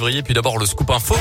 Puis d'abord le scoop info.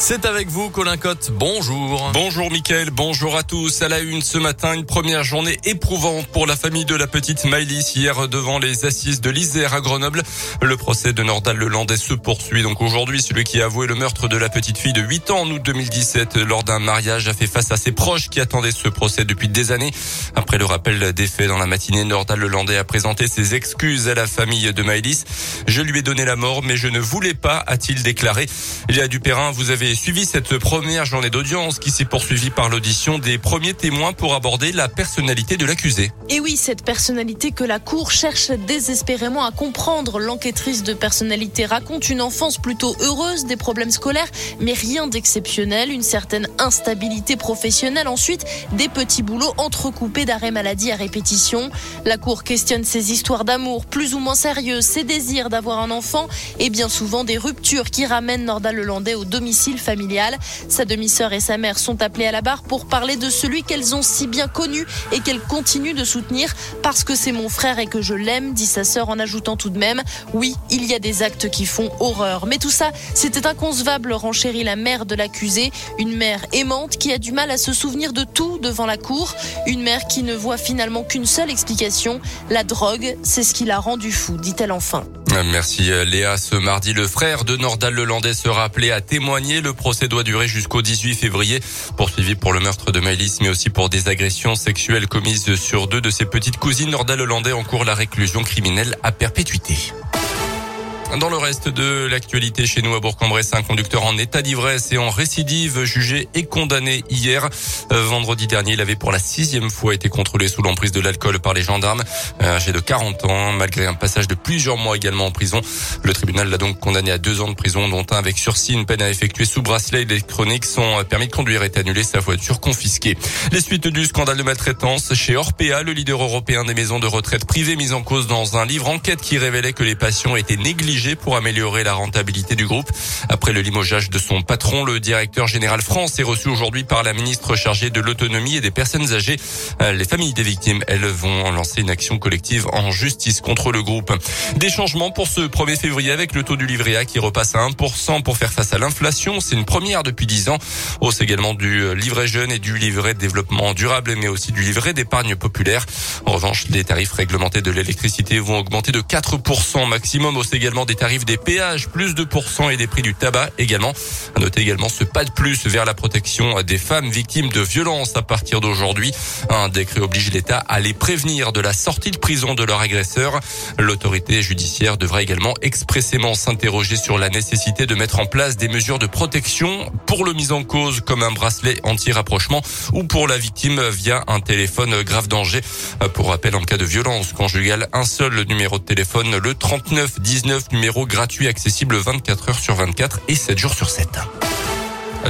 C'est avec vous, Colin Cotte. Bonjour. Bonjour, Mickaël. Bonjour à tous. À la une ce matin, une première journée éprouvante pour la famille de la petite Maëlys hier devant les assises de l'Isère à Grenoble. Le procès de Nordal Lelandais se poursuit donc aujourd'hui. Celui qui a avoué le meurtre de la petite fille de 8 ans en août 2017 lors d'un mariage a fait face à ses proches qui attendaient ce procès depuis des années. Après le rappel des faits dans la matinée, Nordal Lelandais a présenté ses excuses à la famille de Maëlys. Je lui ai donné la mort, mais je ne voulais pas, a-t-il déclaré. Léa Dupérin, vous avez suivi cette première journée d'audience qui s'est poursuivie par l'audition des premiers témoins pour aborder la personnalité de l'accusé. Et oui, cette personnalité que la Cour cherche désespérément à comprendre. L'enquêtrice de personnalité raconte une enfance plutôt heureuse, des problèmes scolaires, mais rien d'exceptionnel, une certaine instabilité professionnelle. Ensuite, des petits boulots entrecoupés d'arrêts maladie à répétition. La Cour questionne ses histoires d'amour plus ou moins sérieuses, ses désirs d'avoir un enfant et bien souvent des ruptures qui ramènent Norda Lelandais au domicile familial. Sa demi-sœur et sa mère sont appelées à la barre pour parler de celui qu'elles ont si bien connu et qu'elles continuent de soutenir parce que c'est mon frère et que je l'aime, dit sa sœur en ajoutant tout de même Oui, il y a des actes qui font horreur. Mais tout ça, c'était inconcevable, renchérit la mère de l'accusé, une mère aimante qui a du mal à se souvenir de tout devant la cour, une mère qui ne voit finalement qu'une seule explication la drogue, c'est ce qui l'a rendu fou, dit-elle enfin. Merci Léa. Ce mardi, le frère de Nordal Lelandais sera appelé à témoigner. Le procès doit durer jusqu'au 18 février, poursuivi pour le meurtre de Maëlys, mais aussi pour des agressions sexuelles commises sur deux de ses petites cousines. Nordal Lelandais encourt la réclusion criminelle à perpétuité. Dans le reste de l'actualité chez nous à Bourg-en-Bresse, un conducteur en état d'ivresse et en récidive jugé et condamné hier. Euh, vendredi dernier, il avait pour la sixième fois été contrôlé sous l'emprise de l'alcool par les gendarmes. Euh, âgé de 40 ans, malgré un passage de plusieurs mois également en prison. Le tribunal l'a donc condamné à deux ans de prison, dont un avec sursis, une peine à effectuer sous bracelet électronique. Son permis de conduire est annulé, sa voiture confisquée. Les suites du scandale de maltraitance chez Orpea, le leader européen des maisons de retraite privées mis en cause dans un livre enquête qui révélait que les patients étaient pour améliorer la rentabilité du groupe. Après le limogeage de son patron, le directeur général France est reçu aujourd'hui par la ministre chargée de l'autonomie et des personnes âgées. Euh, les familles des victimes, elles vont lancer une action collective en justice contre le groupe. Des changements pour ce 1er février avec le taux du livret A qui repasse à 1% pour faire face à l'inflation. C'est une première depuis 10 ans. Hausse également du livret jeune et du livret de développement durable, mais aussi du livret d'épargne populaire. En revanche, les tarifs réglementés de l'électricité vont augmenter de 4% maximum. Hausse également des tarifs des péages, plus de pourcents et des prix du tabac également. À noter également ce pas de plus vers la protection des femmes victimes de violences à partir d'aujourd'hui. Un décret oblige l'État à les prévenir de la sortie de prison de leur agresseur. L'autorité judiciaire devrait également expressément s'interroger sur la nécessité de mettre en place des mesures de protection pour le mis en cause comme un bracelet anti-rapprochement ou pour la victime via un téléphone grave danger. Pour rappel, en cas de violence conjugale, un seul numéro de téléphone, le 39 19 numéro gratuit accessible 24 heures sur 24 et 7 jours sur 7.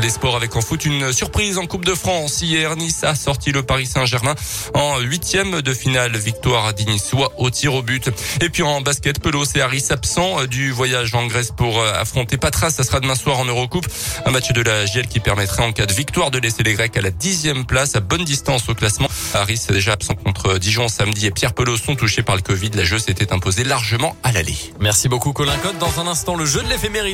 Les sports avec en foot, une surprise en Coupe de France. Hier, Nice a sorti le Paris Saint-Germain en huitième de finale. Victoire Niçois au tir au but. Et puis en basket, Pelos et Harris absents du voyage en Grèce pour euh, affronter Patras. Ça sera demain soir en Eurocoupe. Un match de la GL qui permettrait en cas de victoire de laisser les Grecs à la dixième place à bonne distance au classement. Harris déjà absent contre Dijon samedi et Pierre Pelos sont touchés par le Covid. La jeu s'était imposée largement à l'aller. Merci beaucoup Colin Cotte. Dans un instant, le jeu de l'éphéméride.